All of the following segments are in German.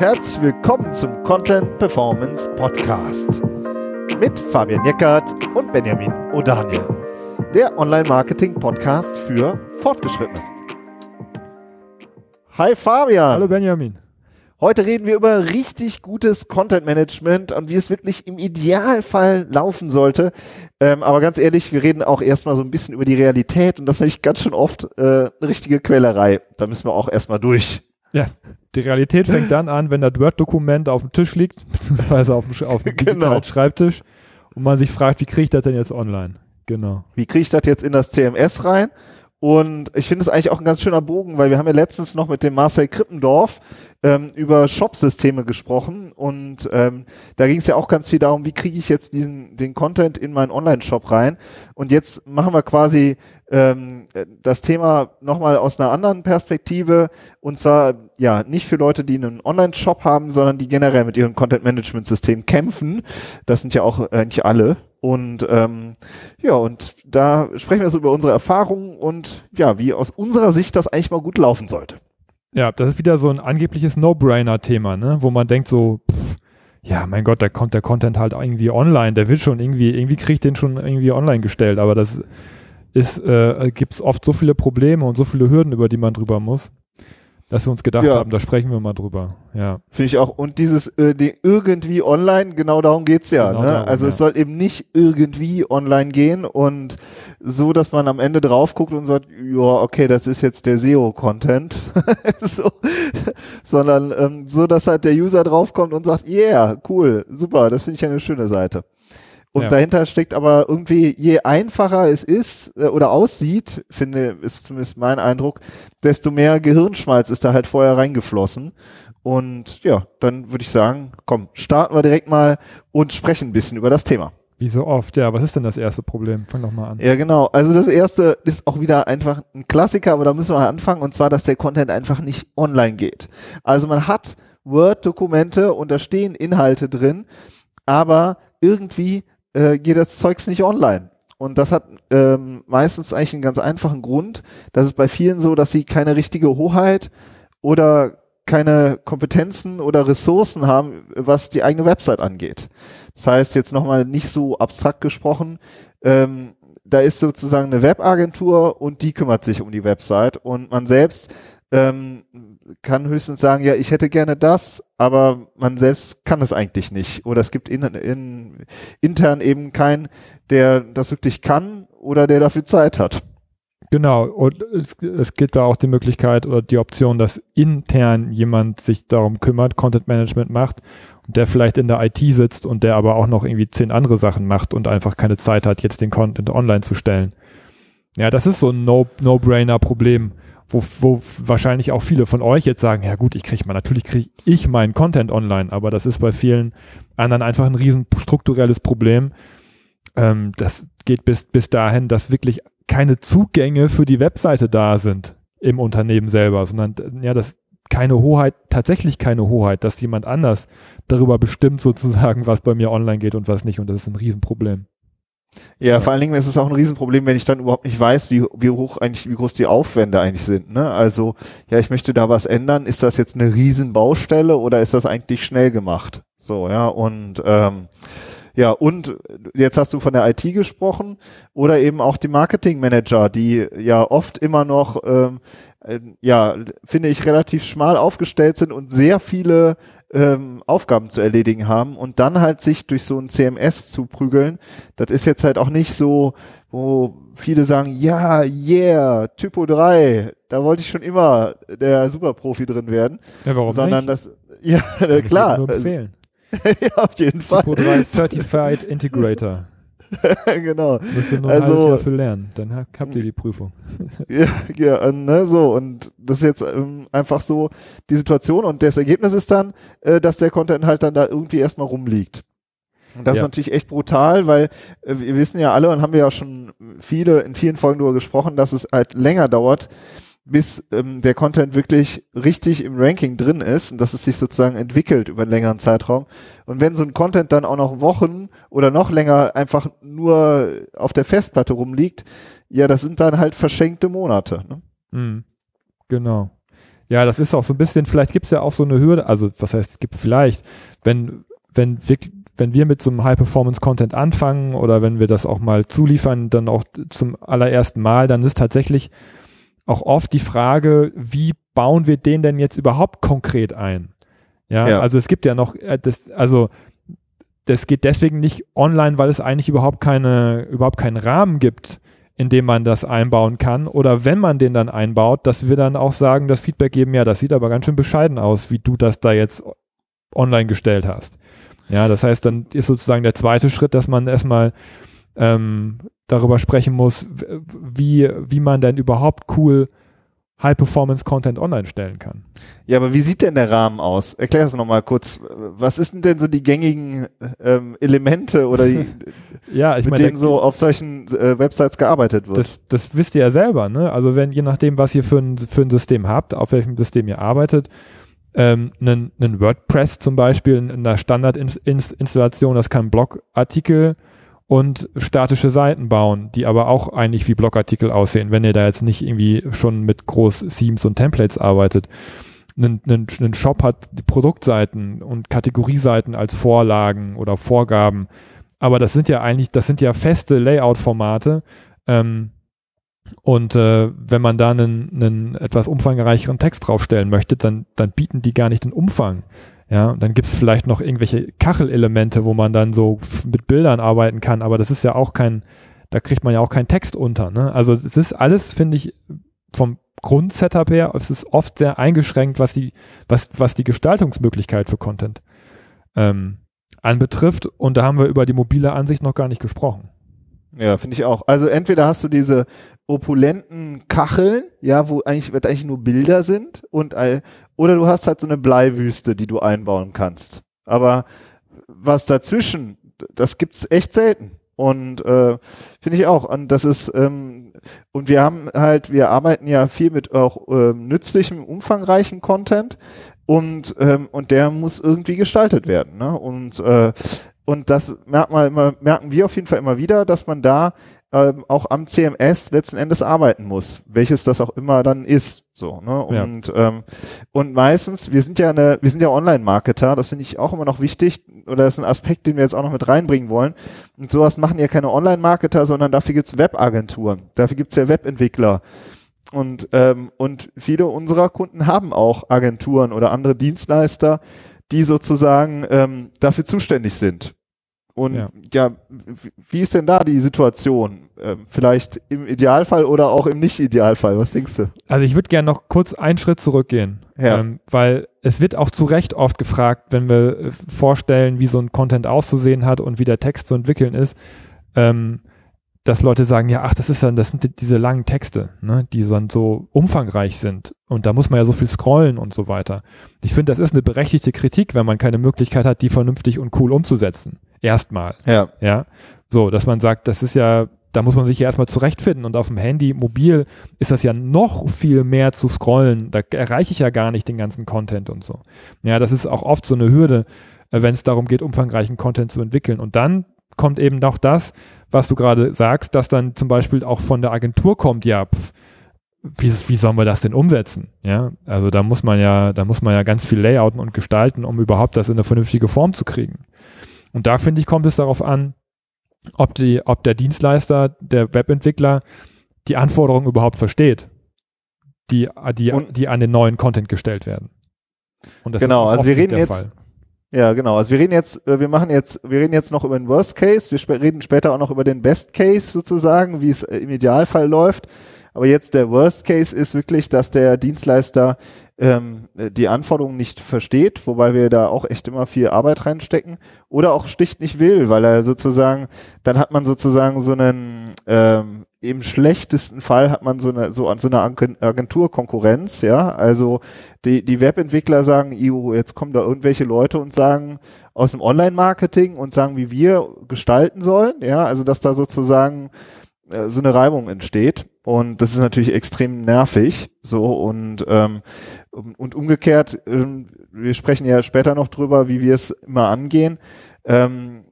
Herzlich willkommen zum Content Performance Podcast mit Fabian Jeckert und Benjamin O'Daniel, der Online-Marketing-Podcast für Fortgeschrittene. Hi Fabian. Hallo Benjamin. Heute reden wir über richtig gutes Content Management und wie es wirklich im Idealfall laufen sollte. Ähm, aber ganz ehrlich, wir reden auch erstmal so ein bisschen über die Realität und das ist nämlich ganz schön oft äh, eine richtige Quälerei. Da müssen wir auch erstmal durch. Ja, die Realität fängt dann an, wenn das Word-Dokument auf dem Tisch liegt, beziehungsweise auf dem, auf dem genau. Schreibtisch und man sich fragt, wie kriege ich das denn jetzt online? Genau. Wie kriege ich das jetzt in das CMS rein? Und ich finde es eigentlich auch ein ganz schöner Bogen, weil wir haben ja letztens noch mit dem Marcel Krippendorf ähm, über Shop-Systeme gesprochen und ähm, da ging es ja auch ganz viel darum, wie kriege ich jetzt diesen den Content in meinen Online-Shop rein. Und jetzt machen wir quasi ähm, das Thema nochmal aus einer anderen Perspektive und zwar ja nicht für Leute, die einen Online-Shop haben, sondern die generell mit ihrem Content-Management-System kämpfen. Das sind ja auch eigentlich alle. Und ähm, ja, und da sprechen wir so über unsere Erfahrungen und ja, wie aus unserer Sicht das eigentlich mal gut laufen sollte. Ja, das ist wieder so ein angebliches No-Brainer-Thema, ne? wo man denkt so, pff, ja, mein Gott, da kommt der Content halt irgendwie online, der wird schon irgendwie, irgendwie kriegt den schon irgendwie online gestellt, aber das ist, äh, gibt es oft so viele Probleme und so viele Hürden, über die man drüber muss dass wir uns gedacht ja. haben, da sprechen wir mal drüber. Ja. Finde ich auch. Und dieses äh, die irgendwie online, genau darum geht's ja. Genau ne? darum, also ja. es soll eben nicht irgendwie online gehen und so, dass man am Ende drauf guckt und sagt, ja, okay, das ist jetzt der SEO-Content. so. Sondern ähm, so, dass halt der User draufkommt und sagt, yeah, cool, super, das finde ich eine schöne Seite. Und ja. dahinter steckt aber irgendwie, je einfacher es ist äh, oder aussieht, finde, ist zumindest mein Eindruck, desto mehr Gehirnschmalz ist da halt vorher reingeflossen. Und ja, dann würde ich sagen, komm, starten wir direkt mal und sprechen ein bisschen über das Thema. Wie so oft, ja. Was ist denn das erste Problem? Fang doch mal an. Ja, genau. Also das erste ist auch wieder einfach ein Klassiker, aber da müssen wir anfangen, und zwar, dass der Content einfach nicht online geht. Also man hat Word-Dokumente und da stehen Inhalte drin, aber irgendwie äh, geht das Zeugs nicht online. Und das hat ähm, meistens eigentlich einen ganz einfachen Grund. Das ist bei vielen so, dass sie keine richtige Hoheit oder keine Kompetenzen oder Ressourcen haben, was die eigene Website angeht. Das heißt jetzt nochmal nicht so abstrakt gesprochen, ähm, da ist sozusagen eine Webagentur und die kümmert sich um die Website und man selbst ähm, kann höchstens sagen, ja, ich hätte gerne das, aber man selbst kann es eigentlich nicht. Oder es gibt in, in, intern eben keinen, der das wirklich kann oder der dafür Zeit hat. Genau, und es, es gibt da auch die Möglichkeit oder die Option, dass intern jemand sich darum kümmert, Content Management macht und der vielleicht in der IT sitzt und der aber auch noch irgendwie zehn andere Sachen macht und einfach keine Zeit hat, jetzt den Content online zu stellen. Ja, das ist so ein No-Brainer-Problem. No wo, wo wahrscheinlich auch viele von euch jetzt sagen, ja gut, ich kriege mal, natürlich kriege ich meinen Content online, aber das ist bei vielen anderen einfach ein riesen strukturelles Problem. Ähm, das geht bis, bis dahin, dass wirklich keine Zugänge für die Webseite da sind im Unternehmen selber, sondern ja, das keine Hoheit, tatsächlich keine Hoheit, dass jemand anders darüber bestimmt sozusagen, was bei mir online geht und was nicht. Und das ist ein Riesenproblem. Ja, vor allen Dingen ist es auch ein Riesenproblem, wenn ich dann überhaupt nicht weiß, wie, wie hoch eigentlich, wie groß die Aufwände eigentlich sind. Ne? Also, ja, ich möchte da was ändern. Ist das jetzt eine Riesenbaustelle oder ist das eigentlich schnell gemacht? So, ja, und ähm, ja, und jetzt hast du von der IT gesprochen oder eben auch die Marketingmanager, die ja oft immer noch, ähm, äh, ja, finde ich, relativ schmal aufgestellt sind und sehr viele ähm, Aufgaben zu erledigen haben und dann halt sich durch so ein CMS zu prügeln, das ist jetzt halt auch nicht so, wo viele sagen, ja, yeah, Typo 3, da wollte ich schon immer der Superprofi drin werden. Ja, warum Sondern nicht? das, ja, klar. Ich nur empfehlen. ja, auf jeden Fall. Typo 3 Certified Integrator. genau. Müsst ihr nur ein also, halbes Jahr für lernen, dann habt ihr die Prüfung. ja, ja, ne, so. Und das ist jetzt ähm, einfach so die Situation und das Ergebnis ist dann, äh, dass der Content halt dann da irgendwie erstmal rumliegt. Und das ja. ist natürlich echt brutal, weil äh, wir wissen ja alle und haben wir ja schon viele, in vielen Folgen darüber gesprochen, dass es halt länger dauert, bis ähm, der Content wirklich richtig im Ranking drin ist und dass es sich sozusagen entwickelt über einen längeren Zeitraum. Und wenn so ein Content dann auch noch Wochen oder noch länger einfach nur auf der Festplatte rumliegt, ja, das sind dann halt verschenkte Monate. Ne? Mhm. Genau. Ja, das ist auch so ein bisschen, vielleicht gibt es ja auch so eine Hürde, also was heißt, es gibt vielleicht, wenn, wenn wirklich, wenn wir mit so einem High-Performance-Content anfangen oder wenn wir das auch mal zuliefern, dann auch zum allerersten Mal, dann ist tatsächlich auch oft die Frage, wie bauen wir den denn jetzt überhaupt konkret ein? Ja, ja. also es gibt ja noch, äh, das, also das geht deswegen nicht online, weil es eigentlich überhaupt keine, überhaupt keinen Rahmen gibt, in dem man das einbauen kann. Oder wenn man den dann einbaut, dass wir dann auch sagen, das Feedback geben, ja, das sieht aber ganz schön bescheiden aus, wie du das da jetzt online gestellt hast. Ja, das heißt, dann ist sozusagen der zweite Schritt, dass man erstmal ähm, darüber sprechen muss, wie, wie man denn überhaupt cool High-Performance-Content online stellen kann. Ja, aber wie sieht denn der Rahmen aus? Erklär das nochmal kurz. Was ist denn, denn so die gängigen ähm, Elemente oder die, ja, ich mit meine, denen so auf solchen äh, Websites gearbeitet wird? Das, das wisst ihr ja selber, ne? Also wenn, je nachdem, was ihr für ein, für ein System habt, auf welchem System ihr arbeitet, ähm, einen, einen WordPress zum Beispiel in, in einer Standardinstallation, das kann Blogartikel und statische Seiten bauen, die aber auch eigentlich wie Blogartikel aussehen, wenn ihr da jetzt nicht irgendwie schon mit groß Themes und Templates arbeitet. Ein, ein, ein Shop hat Produktseiten und Kategorieseiten als Vorlagen oder Vorgaben, aber das sind ja eigentlich, das sind ja feste Layout-Formate. Ähm, und äh, wenn man da einen, einen etwas umfangreicheren Text draufstellen möchte, dann, dann bieten die gar nicht den Umfang. Ja, dann gibt es vielleicht noch irgendwelche Kachelelemente, wo man dann so mit Bildern arbeiten kann, aber das ist ja auch kein, da kriegt man ja auch keinen Text unter. Ne? Also es ist alles, finde ich, vom Grundsetup her, es ist oft sehr eingeschränkt, was die, was, was die Gestaltungsmöglichkeit für Content ähm, anbetrifft. Und da haben wir über die mobile Ansicht noch gar nicht gesprochen. Ja, finde ich auch. Also entweder hast du diese opulenten Kacheln, ja, wo eigentlich, eigentlich nur Bilder sind und oder du hast halt so eine Bleiwüste, die du einbauen kannst. Aber was dazwischen, das gibt's echt selten. Und äh, finde ich auch. Und das ist, ähm, und wir haben halt, wir arbeiten ja viel mit auch ähm, nützlichem, umfangreichen Content und, ähm, und der muss irgendwie gestaltet werden. Ne? Und, äh, und das merkt man immer, merken wir auf jeden Fall immer wieder, dass man da ähm, auch am CMS letzten Endes arbeiten muss, welches das auch immer dann ist. So, ne? Und, ja. ähm, und meistens, wir sind ja eine, wir sind ja Online-Marketer, das finde ich auch immer noch wichtig, oder das ist ein Aspekt, den wir jetzt auch noch mit reinbringen wollen. Und sowas machen ja keine Online-Marketer, sondern dafür gibt's Webagenturen, dafür gibt's ja Webentwickler. Und, ähm, und viele unserer Kunden haben auch Agenturen oder andere Dienstleister, die sozusagen ähm, dafür zuständig sind. Und ja, ja wie ist denn da die Situation? Ähm, vielleicht im Idealfall oder auch im Nicht-Idealfall? Was denkst du? Also ich würde gerne noch kurz einen Schritt zurückgehen, ja. ähm, weil es wird auch zu Recht oft gefragt, wenn wir äh, vorstellen, wie so ein Content auszusehen hat und wie der Text zu entwickeln ist, ähm, dass Leute sagen, ja, ach, das ist dann, das sind diese langen Texte, ne, die dann so umfangreich sind und da muss man ja so viel scrollen und so weiter. Ich finde, das ist eine berechtigte Kritik, wenn man keine Möglichkeit hat, die vernünftig und cool umzusetzen. Erstmal. Ja. Ja. So, dass man sagt, das ist ja, da muss man sich ja erstmal zurechtfinden und auf dem Handy, mobil ist das ja noch viel mehr zu scrollen. Da erreiche ich ja gar nicht den ganzen Content und so. Ja, das ist auch oft so eine Hürde, äh, wenn es darum geht, umfangreichen Content zu entwickeln. Und dann kommt eben noch das, was du gerade sagst, dass dann zum Beispiel auch von der Agentur kommt, ja, pf, wie, wie sollen wir das denn umsetzen? Ja, also da muss man ja, da muss man ja ganz viel layouten und gestalten, um überhaupt das in eine vernünftige Form zu kriegen. Und da finde ich, kommt es darauf an, ob, die, ob der Dienstleister, der Webentwickler die Anforderungen überhaupt versteht, die, die, die an den neuen Content gestellt werden. Und das genau, ist also wir reden jetzt, Fall. Ja, genau. Also wir reden jetzt, äh, wir machen jetzt, wir reden jetzt noch über den Worst Case. Wir sp reden später auch noch über den Best Case sozusagen, wie es äh, im Idealfall läuft. Aber jetzt der Worst Case ist wirklich, dass der Dienstleister ähm, die Anforderungen nicht versteht, wobei wir da auch echt immer viel Arbeit reinstecken, oder auch sticht nicht will, weil er sozusagen, dann hat man sozusagen so einen, ähm, im schlechtesten Fall hat man so eine, so, so eine Agenturkonkurrenz, ja, also die, die Webentwickler sagen, jetzt kommen da irgendwelche Leute und sagen aus dem Online-Marketing und sagen, wie wir gestalten sollen, ja, also dass da sozusagen so eine Reibung entsteht. Und das ist natürlich extrem nervig. So und ähm, und umgekehrt, ähm, wir sprechen ja später noch drüber, wie wir es immer angehen. Ähm,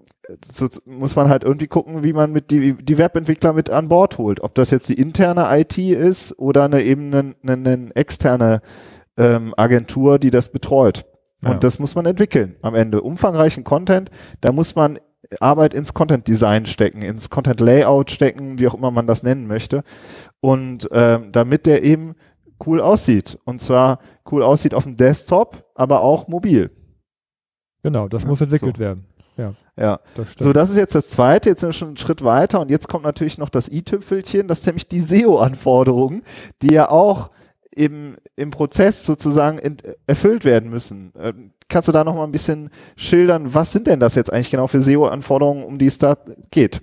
so muss man halt irgendwie gucken, wie man mit die, die Webentwickler mit an Bord holt. Ob das jetzt die interne IT ist oder eine eben eine, eine, eine externe ähm, Agentur, die das betreut. Und Ja. das muss man entwickeln am Ende. Umfangreichen Content, da muss man Arbeit ins Content Design stecken, ins Content Layout stecken, wie auch immer man das nennen möchte. Und ähm, damit der eben cool aussieht. Und zwar cool aussieht auf dem Desktop, aber auch mobil. Genau, das Ja, muss entwickelt so. werden. Ja. Das stimmt. So, das ist jetzt das zweite, jetzt sind wir schon einen Schritt weiter und jetzt kommt natürlich noch das i-Tüpfelchen, das ist nämlich die SEO-Anforderungen, die ja auch im, im Prozess sozusagen in, erfüllt werden müssen. Ähm, kannst du da noch mal ein bisschen schildern, was sind denn das jetzt eigentlich genau für SEO-Anforderungen, um die es da geht?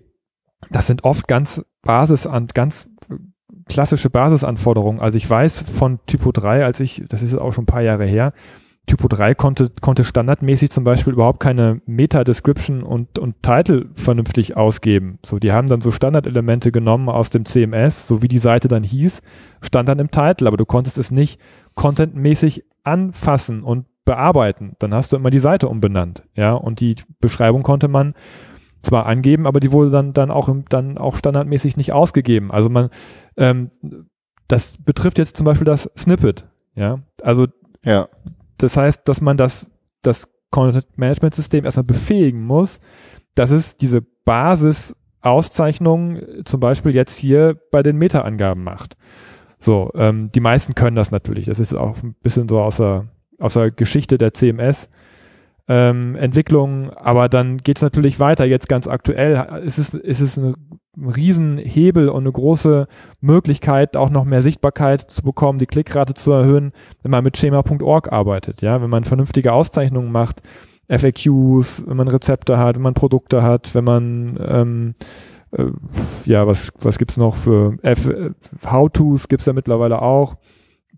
das sind oft ganz Basis an ganz klassische Basisanforderungen. Also ich weiß von Typo 3, als ich, das ist auch schon ein paar Jahre her, Typo 3 konnte, konnte standardmäßig zum Beispiel überhaupt keine Meta-Description und, und Title vernünftig ausgeben. So, die haben dann so Standardelemente genommen aus dem CMS, so wie die Seite dann hieß, stand dann im Title, aber du konntest es nicht contentmäßig anfassen und bearbeiten. Dann hast du immer die Seite umbenannt, ja, und die Beschreibung konnte man zwar angeben, aber die wurde dann, dann auch dann auch standardmäßig nicht ausgegeben. Also man, ähm, das betrifft jetzt zum Beispiel das Snippet, ja. Also Ja. Das heißt, dass man das, das Content-Management-System erstmal befähigen muss, dass es diese Basis-Auszeichnungen äh, zum Beispiel jetzt hier bei den Meta-Angaben macht. So, ähm, die meisten können das natürlich. Das ist auch ein bisschen so aus der, aus der Geschichte der CMS. Ähm, Entwicklung, aber dann geht es natürlich weiter. Jetzt ganz aktuell ist es, ist es ein Riesenhebel und eine große Möglichkeit, auch noch mehr Sichtbarkeit zu bekommen, die Klickrate zu erhöhen, wenn man mit schema.org arbeitet, ja, wenn man vernünftige Auszeichnungen macht, FAQs, wenn man Rezepte hat, wenn man Produkte hat, wenn man ähm, äh, ja, was, was gibt's noch für F äh, How-Tos gibt's ja mittlerweile auch,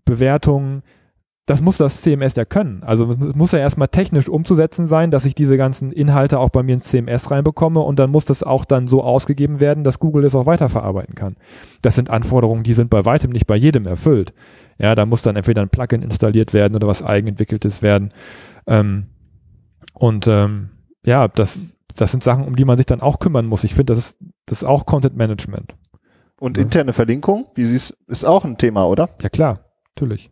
Bewertungen, das muss das CMS ja können. Also es muss ja erstmal technisch umzusetzen sein, dass ich diese ganzen Inhalte auch bei mir ins CMS reinbekomme und dann muss das auch dann so ausgegeben werden, dass Google das auch weiterverarbeiten kann. Das sind Anforderungen, die sind bei weitem nicht bei jedem erfüllt. Ja, da muss dann entweder ein Plugin installiert werden oder was eigenentwickeltes werden. Ähm, und ähm, ja, das, das sind Sachen, um die man sich dann auch kümmern muss. Ich finde, das ist, das ist auch Content Management. Und Ja. interne Verlinkung, wie siehst ist auch ein Thema, oder? Ja klar, natürlich.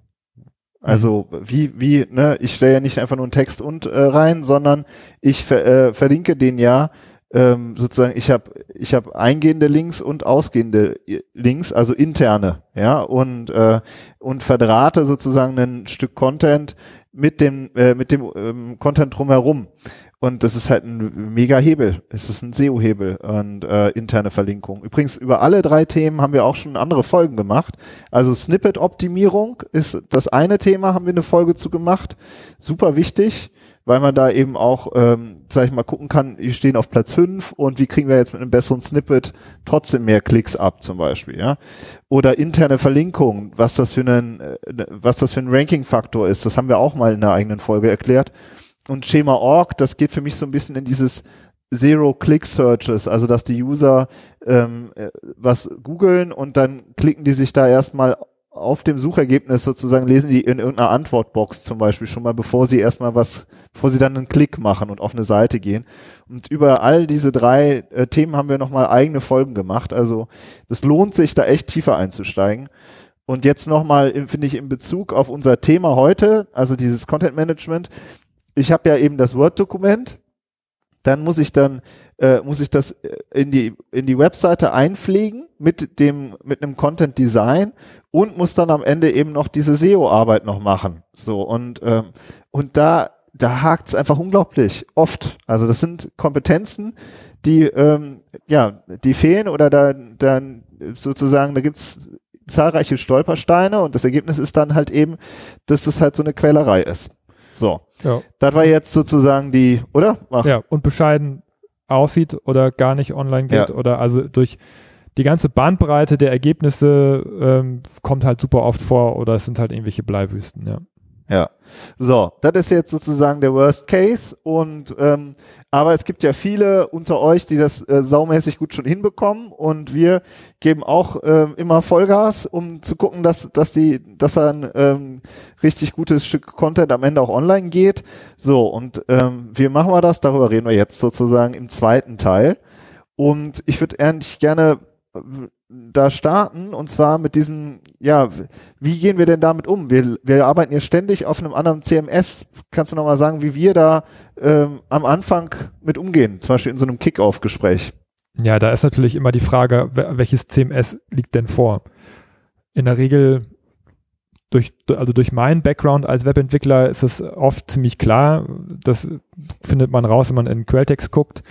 Also wie, wie, ne, ich stelle ja nicht einfach nur einen Text und äh, rein, sondern ich ver, äh, verlinke den ja ähm, sozusagen, ich habe ich hab eingehende Links und ausgehende i- Links, also interne, ja, und, äh, und verdrahte sozusagen ein Stück Content mit dem, äh, mit dem ähm, Content drumherum. Und das ist halt ein mega Hebel. Es ist ein SEO-Hebel und äh, interne Verlinkung. Übrigens, über alle drei Themen haben wir auch schon andere Folgen gemacht. Also Snippet-Optimierung ist das eine Thema, haben wir eine Folge zu gemacht. Super wichtig, weil man da eben auch, ähm, sag ich mal, gucken kann, wir stehen auf Platz fünf und wie kriegen wir jetzt mit einem besseren Snippet trotzdem mehr Klicks ab, zum Beispiel, ja. Oder interne Verlinkung, was das für einen, äh, was das für ein Ranking-Faktor ist, das haben wir auch mal in einer eigenen Folge erklärt. Und Schema.org, das geht für mich so ein bisschen in dieses Zero-Click-Searches, also dass die User ähm, äh, was googeln und dann klicken die sich da erstmal auf dem Suchergebnis sozusagen, lesen die in irgendeiner Antwortbox zum Beispiel schon mal, bevor sie erstmal was, bevor sie dann einen Klick machen und auf eine Seite gehen. Und über all diese drei äh, Themen haben wir nochmal eigene Folgen gemacht. Also das lohnt sich, da echt tiefer einzusteigen. Und jetzt nochmal, finde ich, in Bezug auf unser Thema heute, also dieses Content Management. Ich habe ja eben das Word-Dokument, dann muss ich dann äh, muss ich das äh, in die in die Webseite einpflegen mit dem mit einem Content Design und muss dann am Ende eben noch diese SEO Arbeit noch machen. So und ähm, und da da hakt's einfach unglaublich oft. Also das sind Kompetenzen, die ähm, ja die fehlen oder da dann sozusagen da gibt's zahlreiche Stolpersteine und das Ergebnis ist dann halt eben, dass das halt so eine Quälerei ist. So, Ja. das war jetzt sozusagen die, oder? Ach, Ja, und bescheiden aussieht oder gar nicht online geht Ja. oder also durch die ganze Bandbreite der Ergebnisse ähm, kommt halt super oft vor oder es sind halt irgendwelche Bleiwüsten, ja. Ja. So, das ist jetzt sozusagen der Worst Case und ähm, aber es gibt ja viele unter euch, die das äh, saumäßig gut schon hinbekommen und wir geben auch ähm, immer Vollgas, um zu gucken, dass dass die, dass ein ähm, richtig gutes Stück Content am Ende auch online geht. So und ähm, wie machen wir das? Darüber reden wir jetzt sozusagen im zweiten Teil. Und ich würde eigentlich gerne äh, da starten und zwar mit diesem, ja, wie gehen wir denn damit um? Wir, wir arbeiten hier ständig auf einem anderen CMS. Kannst du nochmal sagen, wie wir da ähm, am Anfang mit umgehen, zum Beispiel in so einem Kick-Off-Gespräch? Ja, da ist natürlich immer die Frage, welches CMS liegt denn vor? In der Regel durch, also durch meinen Background als Webentwickler ist es oft ziemlich klar. Das findet man raus, wenn man in Quelltext guckt.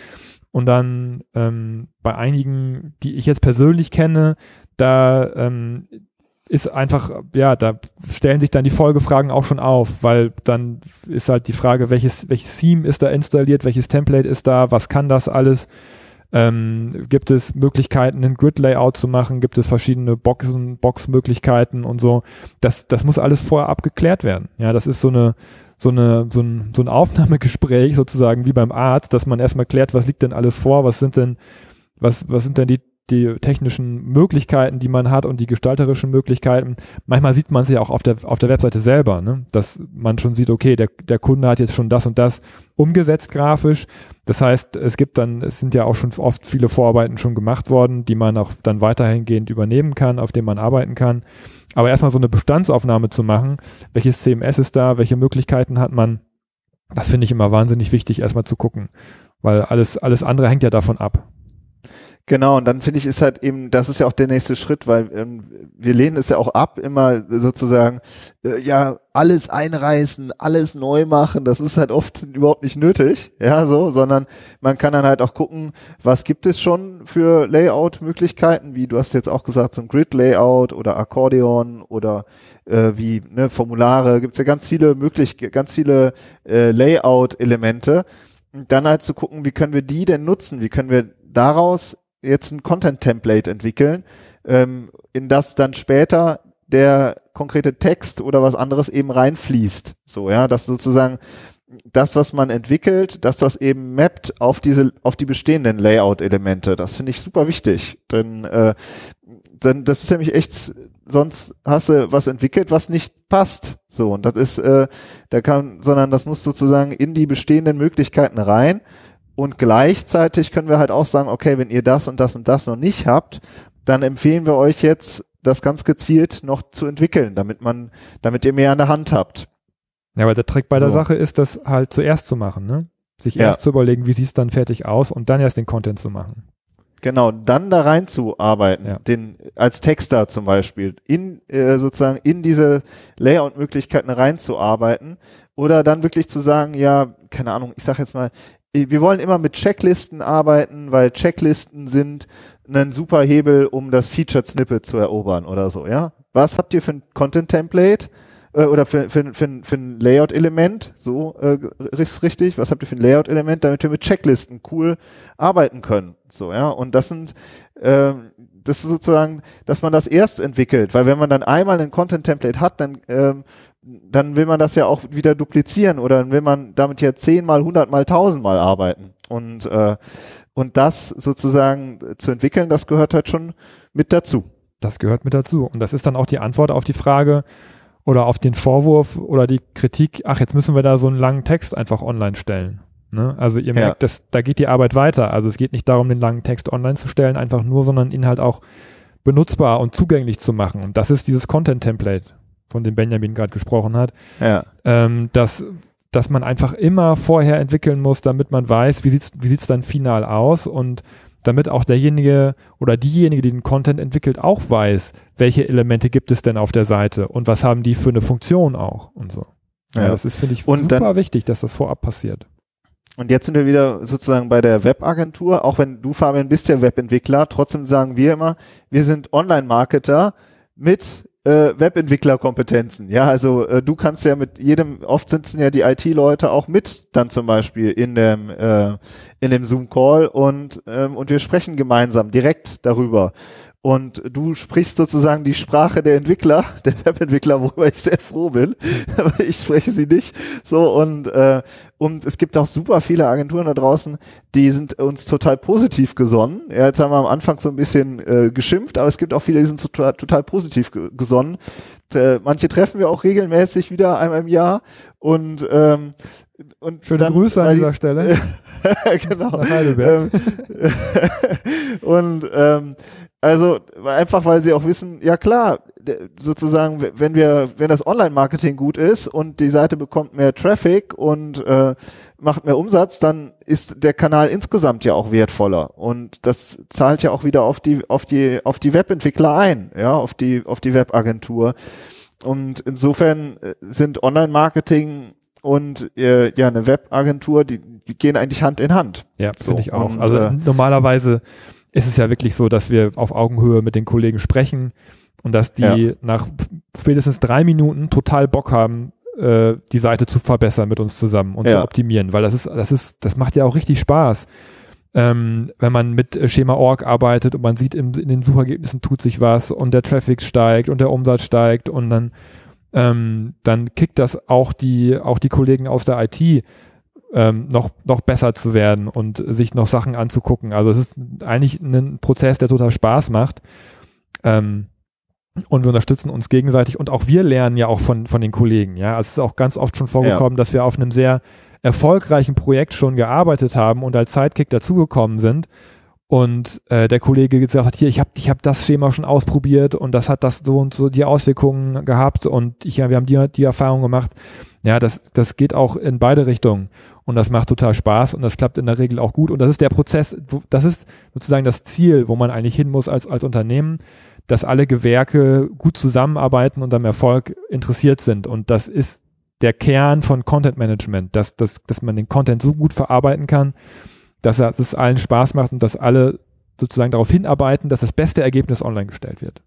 Und dann ähm, bei einigen, die ich jetzt persönlich kenne, da ähm, ist einfach, ja, da stellen sich dann die Folgefragen auch schon auf, weil dann ist halt die Frage, welches, welches Theme ist da installiert, welches Template ist da, was kann das alles? Ähm, gibt es Möglichkeiten, ein Grid-Layout zu machen? Gibt es verschiedene Boxen, Box-Möglichkeiten und so? Das, das muss alles vorher abgeklärt werden. Ja, das ist so eine, so, eine, so, ein, so ein Aufnahmegespräch sozusagen wie beim Arzt, dass man erstmal klärt, was liegt denn alles vor, was sind denn, was, was sind denn die, die technischen Möglichkeiten, die man hat und die gestalterischen Möglichkeiten. Manchmal sieht man es ja auch auf der, auf der Webseite selber, ne? dass man schon sieht, okay, der, der Kunde hat jetzt schon das und das umgesetzt grafisch. Das heißt, es gibt dann, es sind ja auch schon oft viele Vorarbeiten schon gemacht worden, die man auch dann weiterhingehend übernehmen kann, auf denen man arbeiten kann. Aber erstmal so eine Bestandsaufnahme zu machen, welches CMS ist da, welche Möglichkeiten hat man, das finde ich immer wahnsinnig wichtig, erstmal zu gucken. Weil alles, alles andere hängt ja davon ab. Genau, und dann finde ich, ist halt eben, das ist ja auch der nächste Schritt, weil ähm, wir lehnen es ja auch ab, immer sozusagen, äh, ja, alles einreißen, alles neu machen, das ist halt oft überhaupt nicht nötig, ja, so, sondern man kann dann halt auch gucken, was gibt es schon für Layout-Möglichkeiten, wie du hast jetzt auch gesagt, so ein Grid-Layout oder Akkordeon oder äh, wie ne, Formulare, gibt es ja ganz viele möglich, ganz viele äh, Layout-Elemente. Dann halt zu gucken, wie können wir die denn nutzen, wie können wir daraus jetzt ein Content-Template entwickeln, ähm, in das dann später der konkrete Text oder was anderes eben reinfließt. So, ja, dass sozusagen das, was man entwickelt, dass das eben mappt auf diese, auf die bestehenden Layout-Elemente. Das finde ich super wichtig. Denn, äh, denn das ist nämlich echt, sonst hast du was entwickelt, was nicht passt. So, und das ist, äh, da kann, sondern das muss sozusagen in die bestehenden Möglichkeiten rein. Und gleichzeitig können wir halt auch sagen, okay, wenn ihr das und das und das noch nicht habt, dann empfehlen wir euch jetzt, das ganz gezielt noch zu entwickeln, damit man, damit ihr mehr an der Hand habt. Ja, aber der Trick bei so. der Sache ist, das halt zuerst zu machen, ne? Sich ja. erst zu überlegen, wie sieht es dann fertig aus und dann erst den Content zu machen. Genau, dann da reinzuarbeiten, ja. den als Texter zum Beispiel, in äh, sozusagen in diese Layout-Möglichkeiten reinzuarbeiten oder dann wirklich zu sagen, ja, keine Ahnung, ich sag jetzt mal, wir wollen immer mit Checklisten arbeiten, weil Checklisten sind ein super Hebel, um das Featured Snippet zu erobern oder so, ja? Was habt ihr für ein Content Template äh, oder für, für, für, für ein Layout Element? So äh, richtig. Was habt ihr für ein Layout Element, damit wir mit Checklisten cool arbeiten können? So, ja? Und das sind äh, das ist sozusagen, dass man das erst entwickelt, weil wenn man dann einmal ein Content Template hat, dann ähm, dann will man das ja auch wieder duplizieren oder dann will man damit ja zehnmal, hundertmal, tausendmal arbeiten. Und, äh, und das sozusagen zu entwickeln, das gehört halt schon mit dazu. Das gehört mit dazu. Und das ist dann auch die Antwort auf die Frage oder auf den Vorwurf oder die Kritik, ach, jetzt müssen wir da so einen langen Text einfach online stellen. Ne? Also ihr merkt, ja. dass, da geht die Arbeit weiter. Also es geht nicht darum, den langen Text online zu stellen, einfach nur, sondern ihn halt auch benutzbar und zugänglich zu machen. Und das ist dieses Content-Template von dem Benjamin gerade gesprochen hat, ja. ähm, dass, dass man einfach immer vorher entwickeln muss, damit man weiß, wie sieht's, wie sieht's dann final aus und damit auch derjenige oder diejenige, die den Content entwickelt, auch weiß, welche Elemente gibt es denn auf der Seite und was haben die für eine Funktion auch und so. Ja, ja das ist, finde ich, und super dann, wichtig, dass das vorab passiert. Und jetzt sind wir wieder sozusagen bei der Webagentur. Auch wenn du, Fabian, bist ja Webentwickler, trotzdem sagen wir immer, wir sind Online-Marketer mit äh, Webentwicklerkompetenzen. Ja, also äh, du kannst ja mit jedem, oft sitzen ja die IT-Leute auch mit dann zum Beispiel in dem äh, in dem Zoom-Call und ähm, und wir sprechen gemeinsam direkt darüber und du sprichst sozusagen die Sprache der Entwickler, der Webentwickler, worüber ich sehr froh bin, aber ich spreche sie nicht. So und äh, und es gibt auch super viele Agenturen da draußen, die sind uns total positiv gesonnen. Ja, jetzt haben wir am Anfang so ein bisschen äh, geschimpft, aber es gibt auch viele, die sind total, total positiv gesonnen, äh, manche treffen wir auch regelmäßig wieder einmal im Jahr und ähm, und Schöne dann, Grüße an dieser Stelle. genau. Heidelberg. Ähm, und ähm, also einfach, weil sie auch wissen, ja klar, sozusagen, wenn wir, wenn das Online-Marketing gut ist und die Seite bekommt mehr Traffic und äh, macht mehr Umsatz, dann ist der Kanal insgesamt ja auch wertvoller und das zahlt ja auch wieder auf die auf die auf die Webentwickler ein, ja, auf die auf die Webagentur. Und insofern äh, sind Online-Marketing und äh, ja eine Webagentur, die, die gehen eigentlich Hand in Hand. Ja, so, finde ich auch. Und, also äh, normalerweise ist es ja wirklich so, dass wir auf Augenhöhe mit den Kollegen sprechen und dass die ja. nach spätestens drei Minuten total Bock haben, äh, die Seite zu verbessern mit uns zusammen und ja. zu optimieren, weil das ist, das ist, das macht ja auch richtig Spaß. Ähm, wenn man mit Schema.org arbeitet und man sieht im, in den Suchergebnissen tut sich was und der Traffic steigt und der Umsatz steigt und dann ähm, dann kickt das auch die, auch die Kollegen aus der IT ähm, noch, noch besser zu werden und sich noch Sachen anzugucken. Also es ist eigentlich ein Prozess, der total Spaß macht. Ähm, und wir unterstützen uns gegenseitig und auch wir lernen ja auch von, von den Kollegen. Ja, also es ist auch ganz oft schon vorgekommen, ja. dass wir auf einem sehr erfolgreichen Projekt schon gearbeitet haben und als Sidekick dazugekommen sind und äh, der Kollege gesagt hat, hier, ich habe ich hab das Schema schon ausprobiert und das hat das so und so die Auswirkungen gehabt und ich, ja, wir haben die, die Erfahrung gemacht. Ja, das, das geht auch in beide Richtungen und das macht total Spaß und das klappt in der Regel auch gut und das ist der Prozess, das ist sozusagen das Ziel, wo man eigentlich hin muss als, als Unternehmen, dass alle Gewerke gut zusammenarbeiten und am Erfolg interessiert sind und das ist der Kern von Content Management, dass, dass, dass man den Content so gut verarbeiten kann, dass es allen Spaß macht und dass alle sozusagen darauf hinarbeiten, dass das beste Ergebnis online gestellt wird.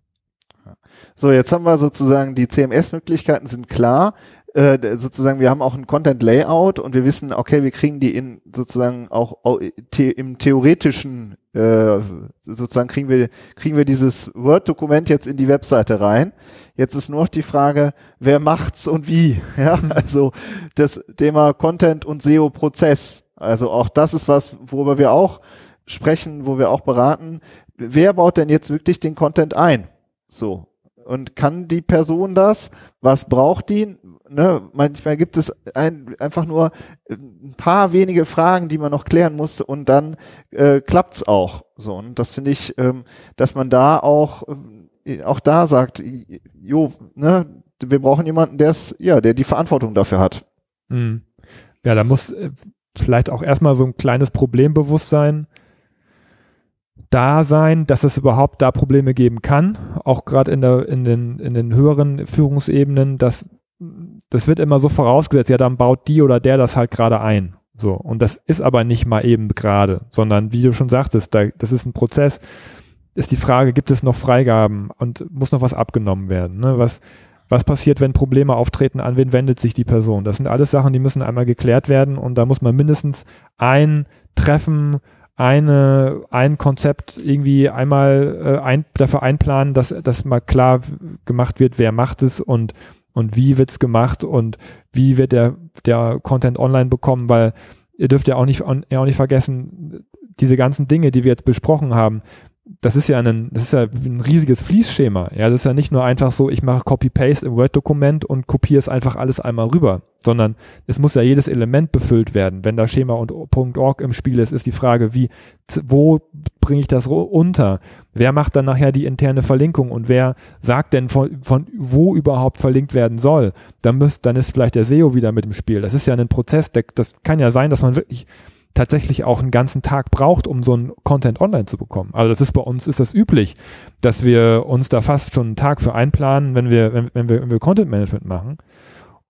So, jetzt haben wir sozusagen die CMS-Möglichkeiten sind klar. Äh, sozusagen, wir haben auch ein Content Layout und wir wissen, okay, wir kriegen die in sozusagen auch the im theoretischen äh, sozusagen kriegen wir kriegen wir dieses Word-Dokument jetzt in die Webseite rein. Jetzt ist nur noch die Frage, wer macht's und wie. Ja, mhm. also das Thema Content und SEO-Prozess also auch das ist was, worüber wir auch sprechen, wo wir auch beraten. Wer baut denn jetzt wirklich den Content ein? So. Und kann die Person das? Was braucht die? Ne? Manchmal gibt es ein, einfach nur ein paar wenige Fragen, die man noch klären muss und dann äh, klappt's auch. So. Und das finde ich, ähm, dass man da auch, äh, auch da sagt, jo, ne, wir brauchen jemanden, der es, ja, der die Verantwortung dafür hat. Mhm. Ja, da muss, äh, vielleicht auch erstmal so ein kleines Problembewusstsein da sein, dass es überhaupt da Probleme geben kann, auch gerade in, in, den, in den höheren Führungsebenen, dass das wird immer so vorausgesetzt, ja, dann baut die oder der das halt gerade ein. So. Und das ist aber nicht mal eben gerade, sondern wie du schon sagtest, da, das ist ein Prozess, ist die Frage, gibt es noch Freigaben und muss noch was abgenommen werden? Ne? Was, was passiert, wenn Probleme auftreten, an wen wendet sich die Person. Das sind alles Sachen, die müssen einmal geklärt werden und da muss man mindestens ein Treffen, eine, ein Konzept irgendwie einmal äh, ein, dafür einplanen, dass, dass mal klar gemacht wird, wer macht es und, und wie wird's gemacht und wie wird der, der Content online bekommen, weil ihr dürft ja auch nicht, auch nicht vergessen, diese ganzen Dinge, die wir jetzt besprochen haben, das ist ja ein, das ist ja ein riesiges Fließschema. Ja, das ist ja nicht nur einfach so, ich mache Copy-Paste im Word-Dokument und kopiere es einfach alles einmal rüber, sondern es muss ja jedes Element befüllt werden. Wenn da Schema und .org im Spiel ist, ist die Frage, wie, wo bringe ich das unter? Wer macht dann nachher die interne Verlinkung und wer sagt denn von, von wo überhaupt verlinkt werden soll? Dann müsst, dann ist vielleicht der SEO wieder mit im Spiel. Das ist ja ein Prozess, der, das kann ja sein, dass man wirklich tatsächlich auch einen ganzen Tag braucht, um so einen Content online zu bekommen. Also das ist bei uns ist das üblich, dass wir uns da fast schon einen Tag für einplanen, wenn wir, wenn, wenn wir, wenn wir Content Management machen,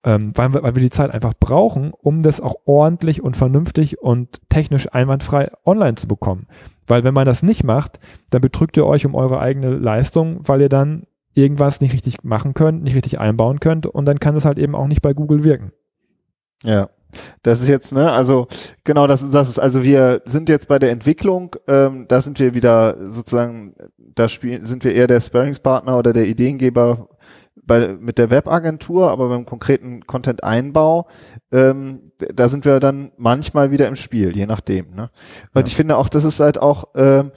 ähm, weil, wir, weil wir die Zeit einfach brauchen, um das auch ordentlich und vernünftig und technisch einwandfrei online zu bekommen. Weil wenn man das nicht macht, dann betrügt ihr euch um eure eigene Leistung, weil ihr dann irgendwas nicht richtig machen könnt, nicht richtig einbauen könnt und dann kann es halt eben auch nicht bei Google wirken. Ja. Das ist jetzt, ne, also genau, das, das ist, also wir sind jetzt bei der Entwicklung, ähm, da sind wir wieder sozusagen, da spielen, sind wir eher der Sparringspartner oder der Ideengeber bei, mit der Webagentur, aber beim konkreten Content-Einbau, ähm, da sind wir dann manchmal wieder im Spiel, je nachdem. Ne? Und ja. ich finde auch, das ist halt auch, ähm,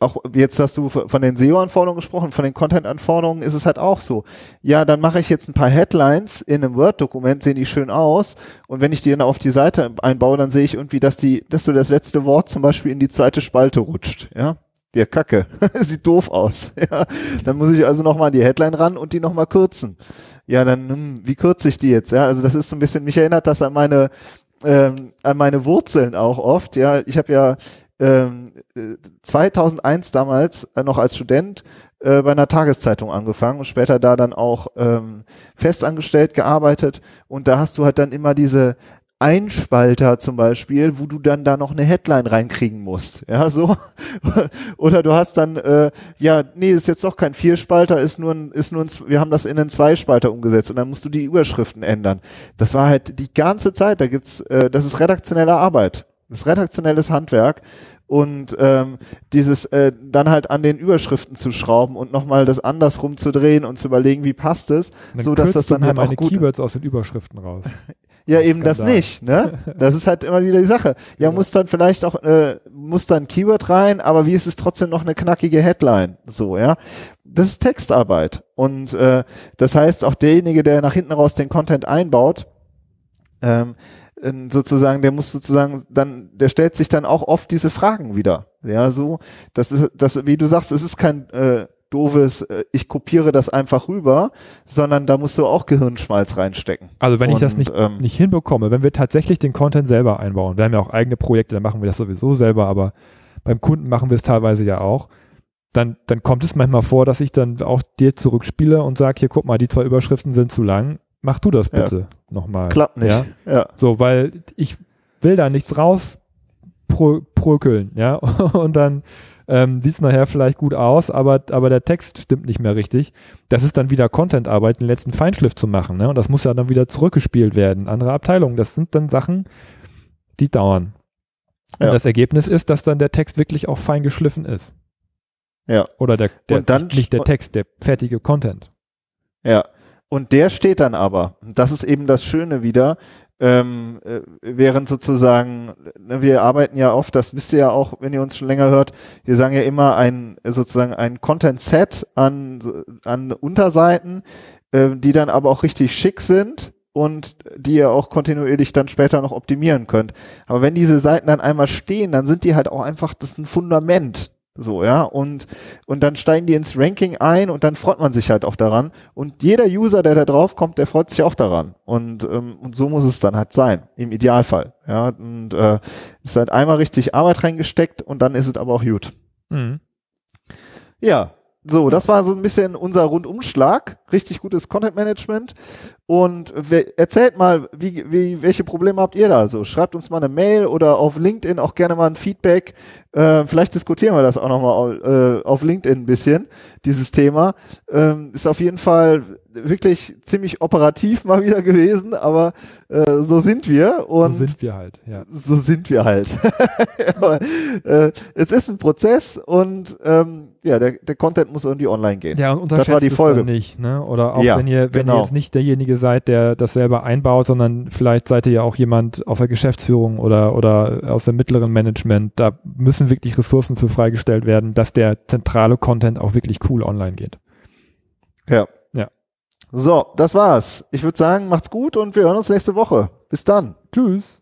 auch jetzt hast du von den SEO-Anforderungen gesprochen, von den Content-Anforderungen ist es halt auch so. Ja, dann mache ich jetzt ein paar Headlines in einem Word-Dokument, sehen die schön aus. Und wenn ich die dann auf die Seite einbaue, dann sehe ich irgendwie, dass die, dass du das letzte Wort zum Beispiel in die zweite Spalte rutscht. Ja, der Kacke. Sieht doof aus. Ja, dann muss ich also nochmal an die Headline ran und die nochmal kürzen. Ja, dann, hm, wie kürze ich die jetzt? Ja, also das ist so ein bisschen, mich erinnert das an meine, ähm, an meine Wurzeln auch oft. Ja, ich habe ja ähm, 2001 damals äh, noch als Student äh, bei einer Tageszeitung angefangen und später da dann auch ähm, festangestellt gearbeitet und da hast du halt dann immer diese Einspalter zum Beispiel, wo du dann da noch eine Headline reinkriegen musst. Ja, so. Oder du hast dann, äh, ja, nee, ist jetzt doch kein Vierspalter, ist nur ein, ist nur ein, wir haben das in einen Zweispalter umgesetzt und dann musst du die Überschriften ändern. Das war halt die ganze Zeit, da gibt's, äh, das ist redaktionelle Arbeit. Das ist redaktionelles Handwerk und ähm, dieses äh, dann halt an den Überschriften zu schrauben und nochmal das andersrum zu drehen und zu überlegen, wie passt es, so dass das dann halt auch gut Keywords aus den Überschriften raus. Ja, eben das nicht, ne? Das ist halt immer wieder die Sache. Ja, genau. muss dann vielleicht auch, äh, muss dann Keyword rein, aber wie ist es trotzdem noch eine knackige Headline? So, ja. Das ist Textarbeit. Und äh, das heißt, auch derjenige, der nach hinten raus den Content einbaut, ähm, sozusagen, der muss sozusagen dann, der stellt sich dann auch oft diese Fragen wieder. Ja, so, das ist, das, wie du sagst, es ist kein äh, doofes, äh, ich kopiere das einfach rüber, sondern da musst du auch Gehirnschmalz reinstecken. Also wenn Und, ich das nicht, ähm, nicht hinbekomme, wenn wir tatsächlich den Content selber einbauen, wir haben ja auch eigene Projekte, dann machen wir das sowieso selber, aber beim Kunden machen wir es teilweise ja auch, dann, dann kommt es manchmal vor, dass ich dann auch dir zurückspiele und sage, hier guck mal, die zwei Überschriften sind zu lang, mach du das bitte ja. nochmal. Klappt nicht. Ja? ja. So, weil ich will da nichts raus prökeln, ja, und dann ähm, sieht es nachher vielleicht gut aus, aber, aber der Text stimmt nicht mehr richtig. Das ist dann wieder Content-Arbeit, den letzten Feinschliff zu machen. Ne? Und das muss ja dann wieder zurückgespielt werden. Andere Abteilungen, das sind dann Sachen, die dauern. Und ja. das Ergebnis ist, dass dann der Text wirklich auch fein geschliffen ist. Ja. Oder der, der dann, nicht, nicht der Text, der fertige Content. Ja. Und der steht dann aber. Das ist eben das Schöne wieder ähm, äh, während sozusagen, ne, wir arbeiten ja oft, das wisst ihr ja auch, wenn ihr uns schon länger hört, wir sagen ja immer ein sozusagen ein Content-Set an, an Unterseiten, äh, die dann aber auch richtig schick sind und die ihr auch kontinuierlich dann später noch optimieren könnt. Aber wenn diese Seiten dann einmal stehen, dann sind die halt auch einfach, das ist ein Fundament. So, ja, und, und dann steigen die ins Ranking ein und dann freut man sich halt auch daran. Und jeder User, der da drauf kommt, der freut sich auch daran. Und, ähm, und so muss es dann halt sein, im Idealfall. Ja, und äh, ist halt einmal richtig Arbeit reingesteckt und dann ist es aber auch gut. Mhm. Ja, so, das war so ein bisschen unser Rundumschlag. Richtig gutes Content Management. Und erzählt mal, wie, wie, welche Probleme habt ihr da? So, schreibt uns mal eine Mail oder auf LinkedIn auch gerne mal ein Feedback. Äh, vielleicht diskutieren wir das auch nochmal äh, auf LinkedIn ein bisschen, dieses Thema. Ähm, ist auf jeden Fall wirklich ziemlich operativ mal wieder gewesen, aber äh, so sind wir. Und so sind wir halt, ja. So sind wir halt. aber, äh, es ist ein Prozess und ähm, ja, der, der Content muss irgendwie online gehen. Ja, und das war die Folge. nicht, ne? Oder auch ja, wenn ihr, wenn genau. ihr jetzt nicht derjenige seid, der das selber einbaut, sondern vielleicht seid ihr ja auch jemand aus der Geschäftsführung oder, oder aus dem mittleren Management. Da müssen wirklich Ressourcen für freigestellt werden, dass der zentrale Content auch wirklich cool online geht. Ja. Ja. So, das war's. Ich würde sagen, macht's gut und wir hören uns nächste Woche. Bis dann. Tschüss.